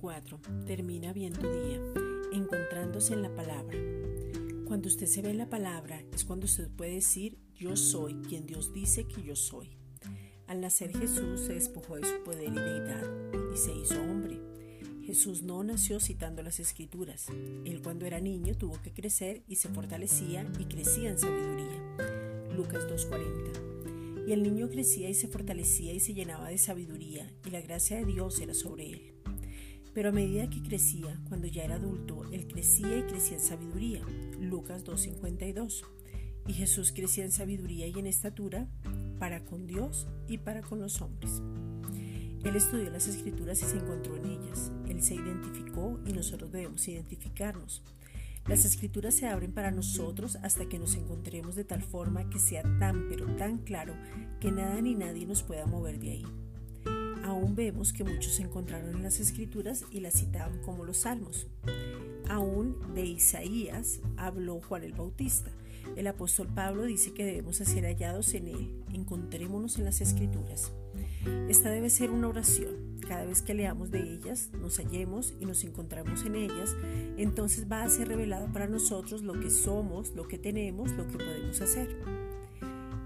4. Termina bien tu día, encontrándose en la palabra. Cuando usted se ve en la palabra es cuando usted puede decir yo soy quien Dios dice que yo soy. Al nacer Jesús se despojó de su poder y deidad y se hizo hombre. Jesús no nació citando las escrituras. Él cuando era niño tuvo que crecer y se fortalecía y crecía en sabiduría. Lucas 2.40. Y el niño crecía y se fortalecía y se llenaba de sabiduría y la gracia de Dios era sobre él. Pero a medida que crecía, cuando ya era adulto, él crecía y crecía en sabiduría. Lucas 2.52. Y Jesús crecía en sabiduría y en estatura para con Dios y para con los hombres. Él estudió las escrituras y se encontró en ellas. Él se identificó y nosotros debemos identificarnos. Las escrituras se abren para nosotros hasta que nos encontremos de tal forma que sea tan pero tan claro que nada ni nadie nos pueda mover de ahí. Vemos que muchos se encontraron en las escrituras y las citaban como los salmos. Aún de Isaías habló Juan el Bautista. El apóstol Pablo dice que debemos ser hallados en él. Encontrémonos en las escrituras. Esta debe ser una oración. Cada vez que leamos de ellas, nos hallemos y nos encontramos en ellas, entonces va a ser revelado para nosotros lo que somos, lo que tenemos, lo que podemos hacer.